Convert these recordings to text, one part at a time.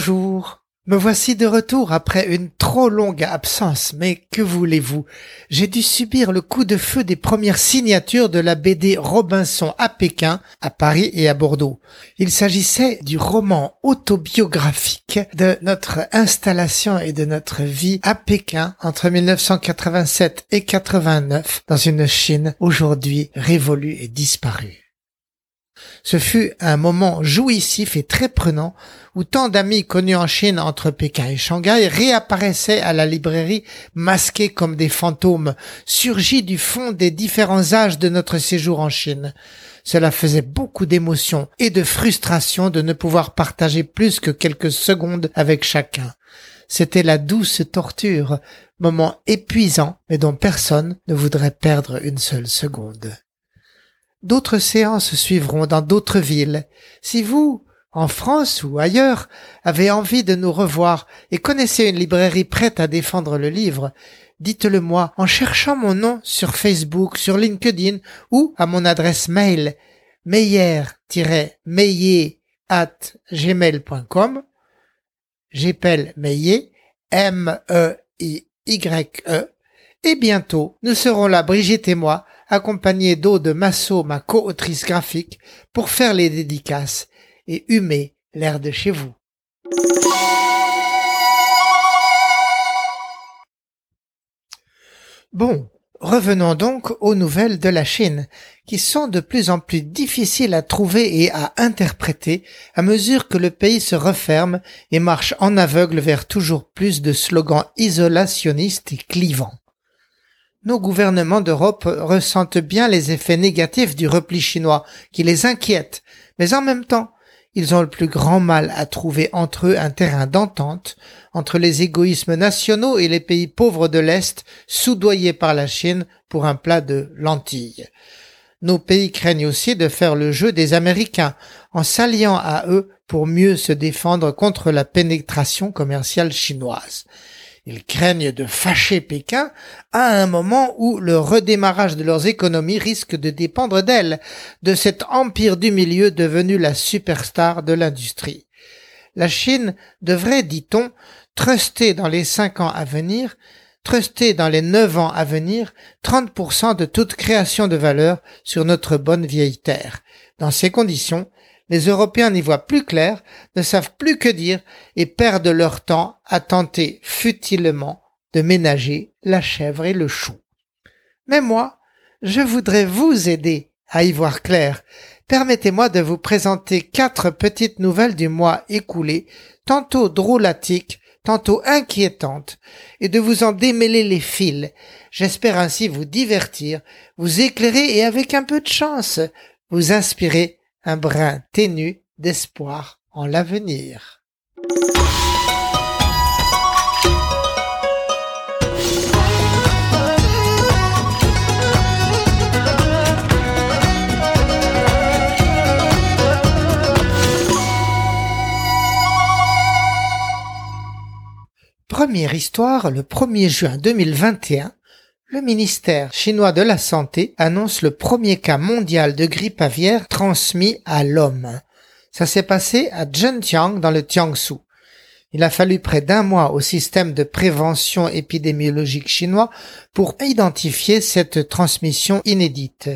Bonjour. Me voici de retour après une trop longue absence, mais que voulez-vous? J'ai dû subir le coup de feu des premières signatures de la BD Robinson à Pékin, à Paris et à Bordeaux. Il s'agissait du roman autobiographique de notre installation et de notre vie à Pékin entre 1987 et 89 dans une Chine aujourd'hui révolue et disparue. Ce fut un moment jouissif et très prenant où tant d'amis connus en Chine entre Pékin et Shanghai réapparaissaient à la librairie masqués comme des fantômes surgis du fond des différents âges de notre séjour en Chine. Cela faisait beaucoup d'émotion et de frustration de ne pouvoir partager plus que quelques secondes avec chacun. C'était la douce torture, moment épuisant mais dont personne ne voudrait perdre une seule seconde. D'autres séances suivront dans d'autres villes. Si vous, en France ou ailleurs, avez envie de nous revoir et connaissez une librairie prête à défendre le livre, dites-le moi en cherchant mon nom sur Facebook, sur LinkedIn ou à mon adresse mail meyer-meyer at gmail.com. J'appelle Meyer, M-E-I-Y-E, et bientôt nous serons là, Brigitte et moi, accompagné d'Aude Massot, ma co-autrice graphique, pour faire les dédicaces et humer l'air de chez vous. Bon, revenons donc aux nouvelles de la Chine, qui sont de plus en plus difficiles à trouver et à interpréter à mesure que le pays se referme et marche en aveugle vers toujours plus de slogans isolationnistes et clivants nos gouvernements d'Europe ressentent bien les effets négatifs du repli chinois qui les inquiètent, mais en même temps, ils ont le plus grand mal à trouver entre eux un terrain d'entente entre les égoïsmes nationaux et les pays pauvres de l'Est soudoyés par la Chine pour un plat de lentilles. Nos pays craignent aussi de faire le jeu des Américains en s'alliant à eux pour mieux se défendre contre la pénétration commerciale chinoise. Ils craignent de fâcher Pékin à un moment où le redémarrage de leurs économies risque de dépendre d'elles, de cet empire du milieu devenu la superstar de l'industrie. La Chine devrait, dit-on, truster dans les cinq ans à venir, truster dans les neuf ans à venir 30% de toute création de valeur sur notre bonne vieille terre. Dans ces conditions, les Européens n'y voient plus clair, ne savent plus que dire et perdent leur temps à tenter futilement de ménager la chèvre et le chou. Mais moi, je voudrais vous aider à y voir clair. Permettez-moi de vous présenter quatre petites nouvelles du mois écoulé, tantôt drôlatiques, tantôt inquiétantes, et de vous en démêler les fils. J'espère ainsi vous divertir, vous éclairer et avec un peu de chance, vous inspirer un brin ténu d'espoir en l'avenir. Première histoire, le 1er juin 2021, le ministère chinois de la Santé annonce le premier cas mondial de grippe aviaire transmis à l'homme. Ça s'est passé à Zhenjiang dans le Jiangsu. Il a fallu près d'un mois au système de prévention épidémiologique chinois pour identifier cette transmission inédite.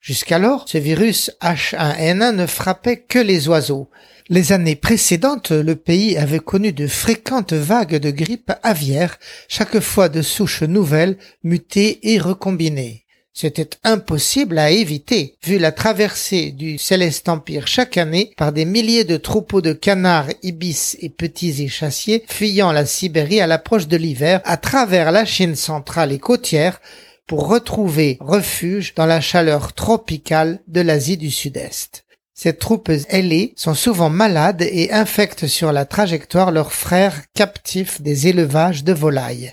Jusqu'alors, ce virus H1N1 ne frappait que les oiseaux. Les années précédentes, le pays avait connu de fréquentes vagues de grippe aviaire, chaque fois de souches nouvelles, mutées et recombinées. C'était impossible à éviter, vu la traversée du Céleste Empire chaque année par des milliers de troupeaux de canards, ibis et petits échassiers fuyant la Sibérie à l'approche de l'hiver à travers la Chine centrale et côtière pour retrouver refuge dans la chaleur tropicale de l'Asie du Sud-Est. Ces troupes ailées sont souvent malades et infectent sur la trajectoire leurs frères captifs des élevages de volailles.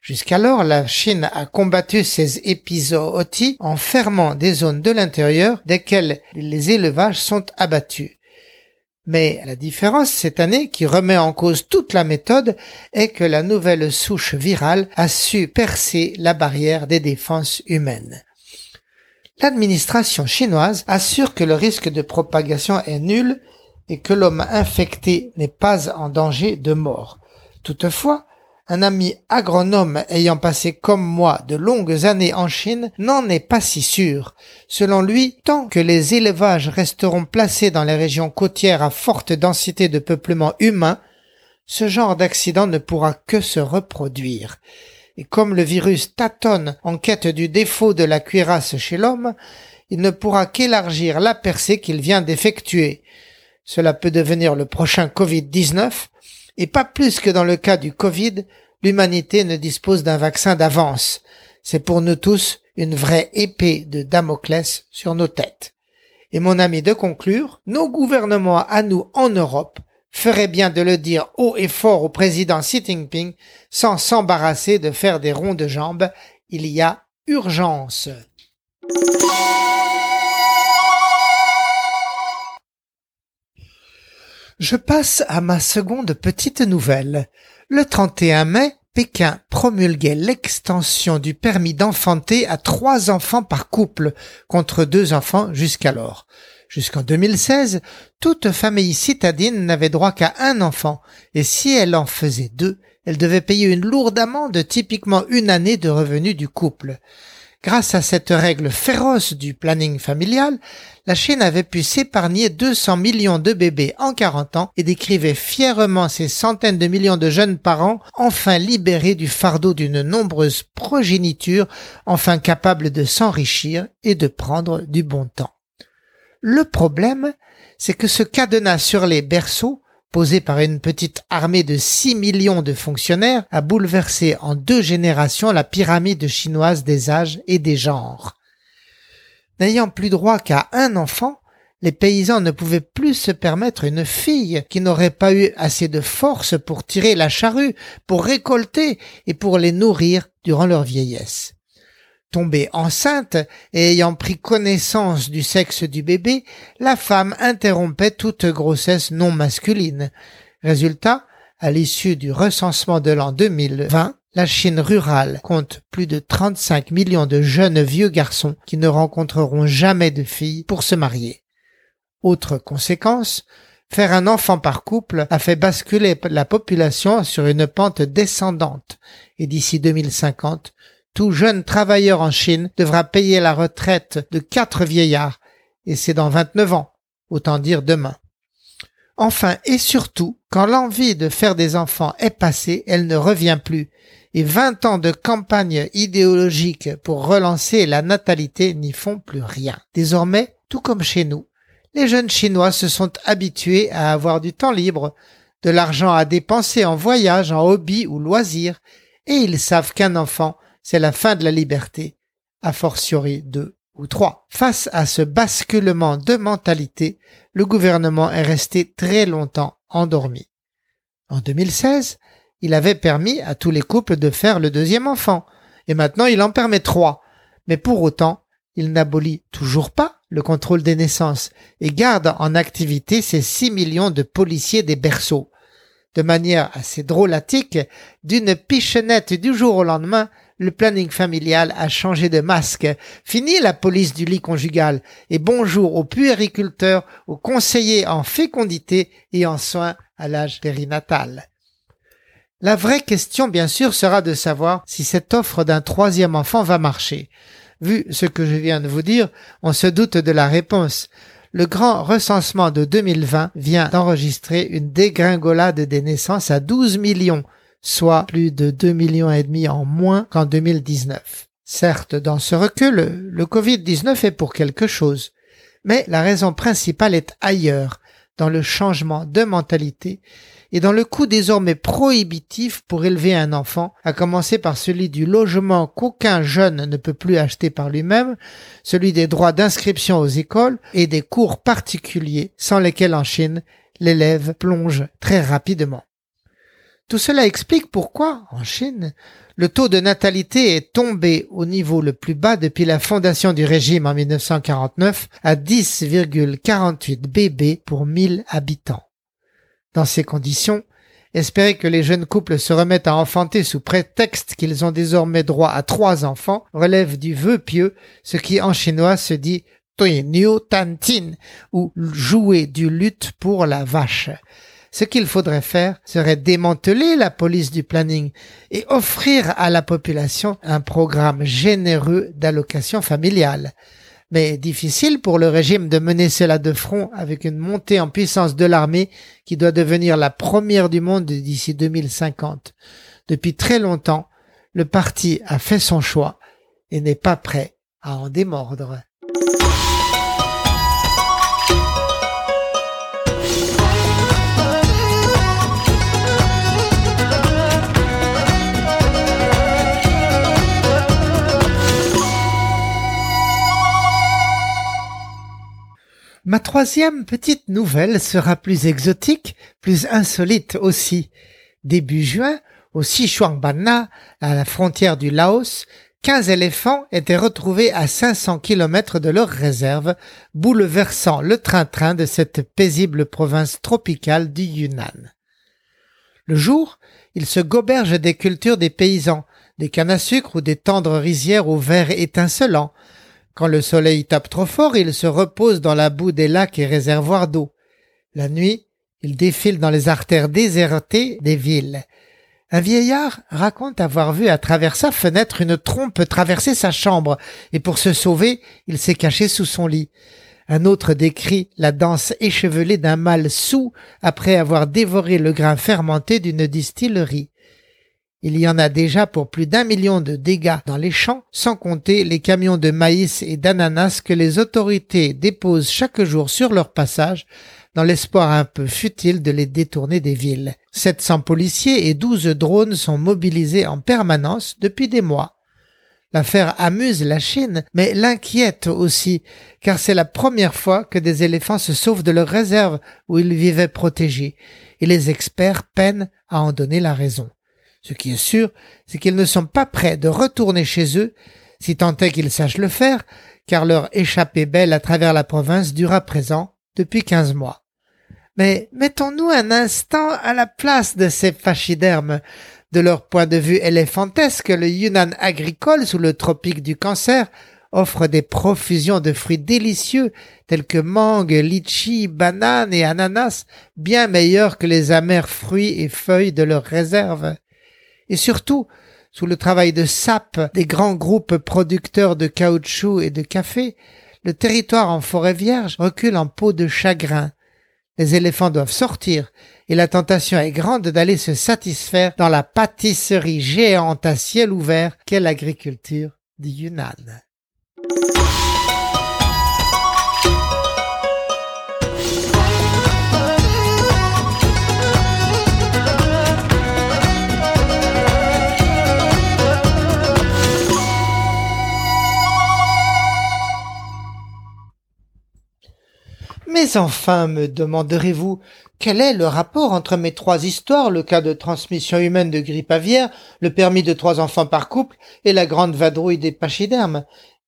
Jusqu'alors, la Chine a combattu ces épizooties en fermant des zones de l'intérieur desquelles les élevages sont abattus. Mais la différence cette année qui remet en cause toute la méthode est que la nouvelle souche virale a su percer la barrière des défenses humaines. L'administration chinoise assure que le risque de propagation est nul, et que l'homme infecté n'est pas en danger de mort. Toutefois, un ami agronome ayant passé comme moi de longues années en Chine n'en est pas si sûr. Selon lui, tant que les élevages resteront placés dans les régions côtières à forte densité de peuplement humain, ce genre d'accident ne pourra que se reproduire. Et comme le virus tâtonne en quête du défaut de la cuirasse chez l'homme, il ne pourra qu'élargir la percée qu'il vient d'effectuer. Cela peut devenir le prochain Covid-19, et pas plus que dans le cas du Covid, l'humanité ne dispose d'un vaccin d'avance. C'est pour nous tous une vraie épée de Damoclès sur nos têtes. Et mon ami de conclure, nos gouvernements à nous en Europe feraient bien de le dire haut et fort au président Xi Jinping sans s'embarrasser de faire des ronds de jambes. Il y a urgence. Je passe à ma seconde petite nouvelle. Le 31 mai, Pékin promulguait l'extension du permis d'enfanter à trois enfants par couple, contre deux enfants jusqu'alors. Jusqu'en 2016, toute famille citadine n'avait droit qu'à un enfant, et si elle en faisait deux, elle devait payer une lourde amende, typiquement une année de revenus du couple. Grâce à cette règle féroce du planning familial, la Chine avait pu s'épargner 200 millions de bébés en 40 ans et décrivait fièrement ces centaines de millions de jeunes parents enfin libérés du fardeau d'une nombreuse progéniture, enfin capables de s'enrichir et de prendre du bon temps. Le problème, c'est que ce cadenas sur les berceaux posé par une petite armée de 6 millions de fonctionnaires, a bouleversé en deux générations la pyramide chinoise des âges et des genres. N'ayant plus droit qu'à un enfant, les paysans ne pouvaient plus se permettre une fille qui n'aurait pas eu assez de force pour tirer la charrue, pour récolter et pour les nourrir durant leur vieillesse. Tombée enceinte et ayant pris connaissance du sexe du bébé, la femme interrompait toute grossesse non masculine. Résultat, à l'issue du recensement de l'an 2020, la Chine rurale compte plus de 35 millions de jeunes vieux garçons qui ne rencontreront jamais de filles pour se marier. Autre conséquence, faire un enfant par couple a fait basculer la population sur une pente descendante et d'ici 2050, tout jeune travailleur en Chine devra payer la retraite de quatre vieillards, et c'est dans 29 ans, autant dire demain. Enfin et surtout, quand l'envie de faire des enfants est passée, elle ne revient plus, et 20 ans de campagne idéologique pour relancer la natalité n'y font plus rien. Désormais, tout comme chez nous, les jeunes Chinois se sont habitués à avoir du temps libre, de l'argent à dépenser en voyage, en hobby ou loisirs, et ils savent qu'un enfant c'est la fin de la liberté, a fortiori deux ou trois. Face à ce basculement de mentalité, le gouvernement est resté très longtemps endormi. En 2016, il avait permis à tous les couples de faire le deuxième enfant, et maintenant il en permet trois. Mais pour autant, il n'abolit toujours pas le contrôle des naissances et garde en activité ces six millions de policiers des berceaux. De manière assez drôlatique, d'une pichennette du jour au lendemain, le planning familial a changé de masque. Fini la police du lit conjugal et bonjour aux puériculteurs, aux conseillers en fécondité et en soins à l'âge périnatal. La vraie question, bien sûr, sera de savoir si cette offre d'un troisième enfant va marcher. Vu ce que je viens de vous dire, on se doute de la réponse. Le grand recensement de 2020 vient d'enregistrer une dégringolade des naissances à 12 millions, soit plus de 2 millions et demi en moins qu'en 2019. Certes, dans ce recul, le Covid-19 est pour quelque chose, mais la raison principale est ailleurs, dans le changement de mentalité et dans le coût désormais prohibitif pour élever un enfant, à commencer par celui du logement qu'aucun jeune ne peut plus acheter par lui-même, celui des droits d'inscription aux écoles et des cours particuliers sans lesquels en Chine l'élève plonge très rapidement. Tout cela explique pourquoi, en Chine, le taux de natalité est tombé au niveau le plus bas depuis la fondation du régime en 1949 à 10,48 bébés pour 1000 habitants. Dans ces conditions, espérer que les jeunes couples se remettent à enfanter sous prétexte qu'ils ont désormais droit à trois enfants relève du vœu pieux, ce qui en chinois se dit New Tantin ou jouer du lutte pour la vache. Ce qu'il faudrait faire serait démanteler la police du planning et offrir à la population un programme généreux d'allocation familiale. Mais difficile pour le régime de mener cela de front avec une montée en puissance de l'armée qui doit devenir la première du monde d'ici 2050. Depuis très longtemps, le parti a fait son choix et n'est pas prêt à en démordre. Ma troisième petite nouvelle sera plus exotique, plus insolite aussi. Début juin, au Sichuanbana, à la frontière du Laos, 15 éléphants étaient retrouvés à 500 kilomètres de leur réserve, bouleversant le train-train de cette paisible province tropicale du Yunnan. Le jour, ils se gobergent des cultures des paysans, des cannes à sucre ou des tendres rizières au vert étincelant, quand le soleil tape trop fort, il se repose dans la boue des lacs et réservoirs d'eau. La nuit, il défile dans les artères désertées des villes. Un vieillard raconte avoir vu à travers sa fenêtre une trompe traverser sa chambre, et pour se sauver, il s'est caché sous son lit. Un autre décrit la danse échevelée d'un mâle sous après avoir dévoré le grain fermenté d'une distillerie. Il y en a déjà pour plus d'un million de dégâts dans les champs, sans compter les camions de maïs et d'ananas que les autorités déposent chaque jour sur leur passage, dans l'espoir un peu futile de les détourner des villes. 700 policiers et 12 drones sont mobilisés en permanence depuis des mois. L'affaire amuse la Chine, mais l'inquiète aussi, car c'est la première fois que des éléphants se sauvent de leur réserve où ils vivaient protégés, et les experts peinent à en donner la raison. Ce qui est sûr, c'est qu'ils ne sont pas prêts de retourner chez eux, si tant est qu'ils sachent le faire, car leur échappée belle à travers la province dure à présent depuis quinze mois. Mais mettons-nous un instant à la place de ces pachydermes. De leur point de vue éléphantesque, le Yunnan agricole sous le tropique du cancer offre des profusions de fruits délicieux tels que mangue, litchi, bananes et ananas, bien meilleurs que les amers fruits et feuilles de leurs réserves et surtout sous le travail de sape des grands groupes producteurs de caoutchouc et de café, le territoire en forêt vierge recule en peau de chagrin. Les éléphants doivent sortir, et la tentation est grande d'aller se satisfaire dans la pâtisserie géante à ciel ouvert qu'est l'agriculture du Yunnan. Mais enfin, me demanderez-vous, quel est le rapport entre mes trois histoires, le cas de transmission humaine de grippe aviaire, le permis de trois enfants par couple et la grande vadrouille des pachydermes?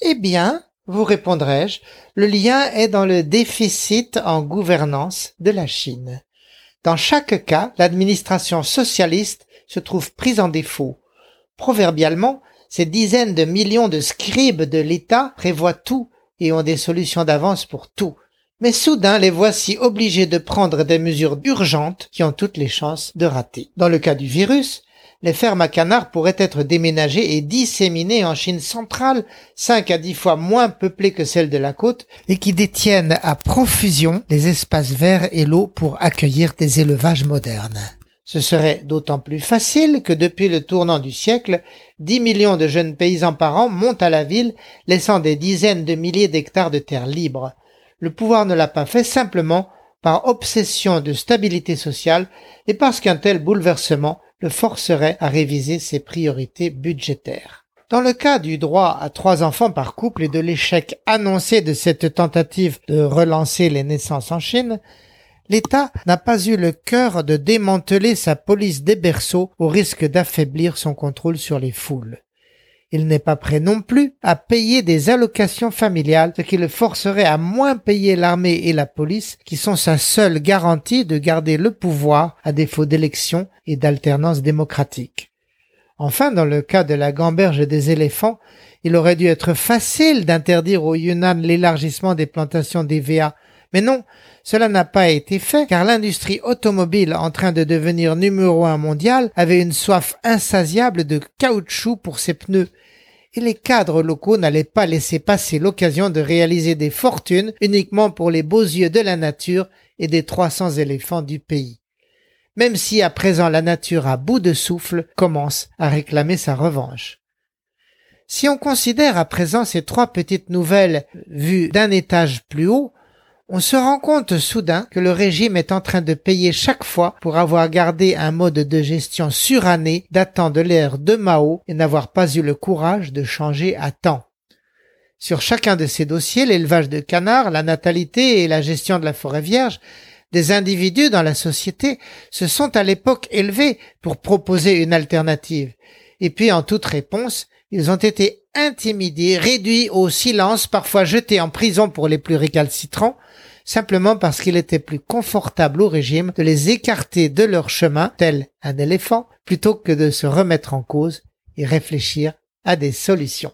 Eh bien, vous répondrai-je, le lien est dans le déficit en gouvernance de la Chine. Dans chaque cas, l'administration socialiste se trouve prise en défaut. Proverbialement, ces dizaines de millions de scribes de l'État prévoient tout et ont des solutions d'avance pour tout. Mais soudain, les voici obligés de prendre des mesures urgentes qui ont toutes les chances de rater. Dans le cas du virus, les fermes à canards pourraient être déménagées et disséminées en Chine centrale, cinq à dix fois moins peuplées que celles de la côte, et qui détiennent à profusion les espaces verts et l'eau pour accueillir des élevages modernes. Ce serait d'autant plus facile que depuis le tournant du siècle, dix millions de jeunes paysans par an montent à la ville, laissant des dizaines de milliers d'hectares de terres libres le pouvoir ne l'a pas fait simplement par obsession de stabilité sociale et parce qu'un tel bouleversement le forcerait à réviser ses priorités budgétaires. Dans le cas du droit à trois enfants par couple et de l'échec annoncé de cette tentative de relancer les naissances en Chine, l'État n'a pas eu le cœur de démanteler sa police des berceaux au risque d'affaiblir son contrôle sur les foules. Il n'est pas prêt non plus à payer des allocations familiales, ce qui le forcerait à moins payer l'armée et la police, qui sont sa seule garantie de garder le pouvoir à défaut d'élections et d'alternance démocratique. Enfin, dans le cas de la gamberge des éléphants, il aurait dû être facile d'interdire au Yunnan l'élargissement des plantations d'EVA. Mais non, cela n'a pas été fait car l'industrie automobile en train de devenir numéro un mondial avait une soif insatiable de caoutchouc pour ses pneus et les cadres locaux n'allaient pas laisser passer l'occasion de réaliser des fortunes uniquement pour les beaux yeux de la nature et des 300 éléphants du pays. Même si à présent la nature à bout de souffle commence à réclamer sa revanche. Si on considère à présent ces trois petites nouvelles vues d'un étage plus haut, on se rend compte soudain que le régime est en train de payer chaque fois pour avoir gardé un mode de gestion suranné datant de l'ère de Mao et n'avoir pas eu le courage de changer à temps. Sur chacun de ces dossiers, l'élevage de canards, la natalité et la gestion de la forêt vierge, des individus dans la société se sont à l'époque élevés pour proposer une alternative. Et puis, en toute réponse, ils ont été intimidés, réduits au silence, parfois jetés en prison pour les plus récalcitrants, simplement parce qu'il était plus confortable au régime de les écarter de leur chemin, tel un éléphant, plutôt que de se remettre en cause et réfléchir à des solutions.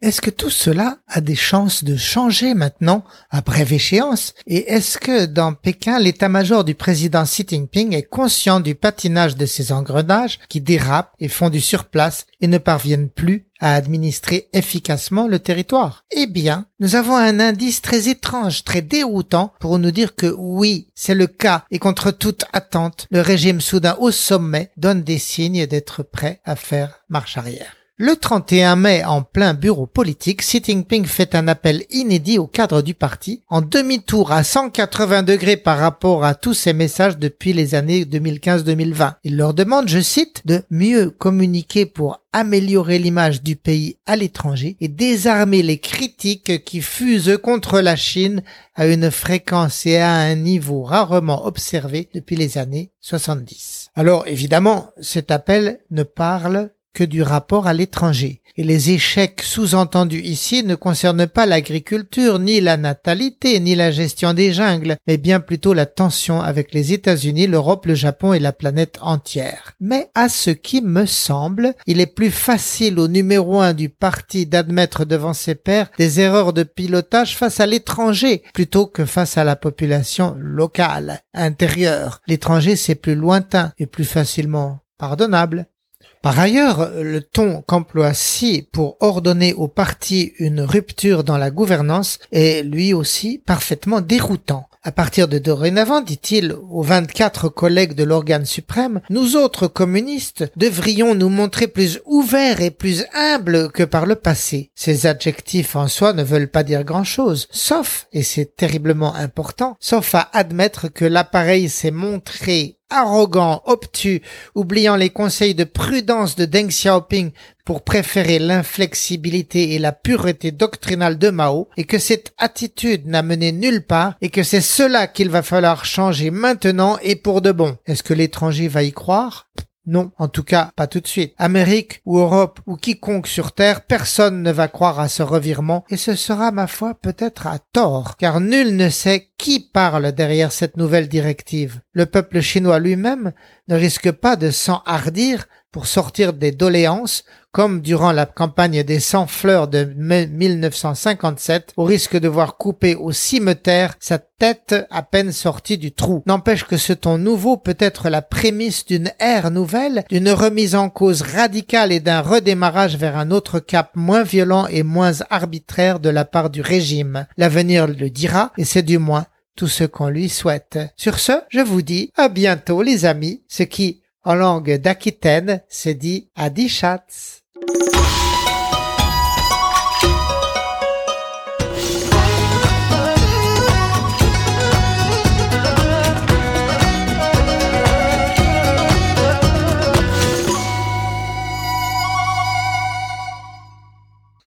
Est-ce que tout cela a des chances de changer maintenant à brève échéance Et est-ce que dans Pékin, l'état-major du président Xi Jinping est conscient du patinage de ces engrenages qui dérapent et font du surplace et ne parviennent plus à administrer efficacement le territoire? Eh bien, nous avons un indice très étrange, très déroutant pour nous dire que oui, c'est le cas. Et contre toute attente, le régime soudain au sommet donne des signes d'être prêt à faire marche arrière. Le 31 mai, en plein bureau politique, Xi Jinping fait un appel inédit au cadre du parti, en demi-tour à 180 degrés par rapport à tous ses messages depuis les années 2015-2020. Il leur demande, je cite, de mieux communiquer pour améliorer l'image du pays à l'étranger et désarmer les critiques qui fusent contre la Chine à une fréquence et à un niveau rarement observé depuis les années 70. Alors évidemment, cet appel ne parle que du rapport à l'étranger. Et les échecs sous-entendus ici ne concernent pas l'agriculture, ni la natalité, ni la gestion des jungles, mais bien plutôt la tension avec les États-Unis, l'Europe, le Japon et la planète entière. Mais à ce qui me semble, il est plus facile au numéro un du parti d'admettre devant ses pairs des erreurs de pilotage face à l'étranger plutôt que face à la population locale, intérieure. L'étranger c'est plus lointain et plus facilement pardonnable. Par ailleurs, le ton qu'emploie Si pour ordonner au parti une rupture dans la gouvernance est lui aussi parfaitement déroutant. À partir de dorénavant, dit-il aux 24 collègues de l'organe suprême, nous autres communistes devrions nous montrer plus ouverts et plus humbles que par le passé. Ces adjectifs en soi ne veulent pas dire grand-chose, sauf, et c'est terriblement important, sauf à admettre que l'appareil s'est montré arrogant, obtus, oubliant les conseils de prudence de Deng Xiaoping pour préférer l'inflexibilité et la pureté doctrinale de Mao, et que cette attitude n'a mené nulle part, et que c'est cela qu'il va falloir changer maintenant et pour de bon. Est-ce que l'étranger va y croire? Non, en tout cas, pas tout de suite. Amérique ou Europe ou quiconque sur Terre, personne ne va croire à ce revirement, et ce sera, ma foi, peut-être à tort, car nul ne sait qui parle derrière cette nouvelle directive. Le peuple chinois lui-même ne risque pas de s'enhardir pour sortir des doléances, comme durant la campagne des 100 fleurs de 1957, au risque de voir couper au cimetière sa tête à peine sortie du trou. N'empêche que ce ton nouveau peut être la prémisse d'une ère nouvelle, d'une remise en cause radicale et d'un redémarrage vers un autre cap moins violent et moins arbitraire de la part du régime. L'avenir le dira, et c'est du moins tout ce qu'on lui souhaite. Sur ce, je vous dis à bientôt les amis, ce qui en langue d'Aquitaine, c'est dit Adichatz.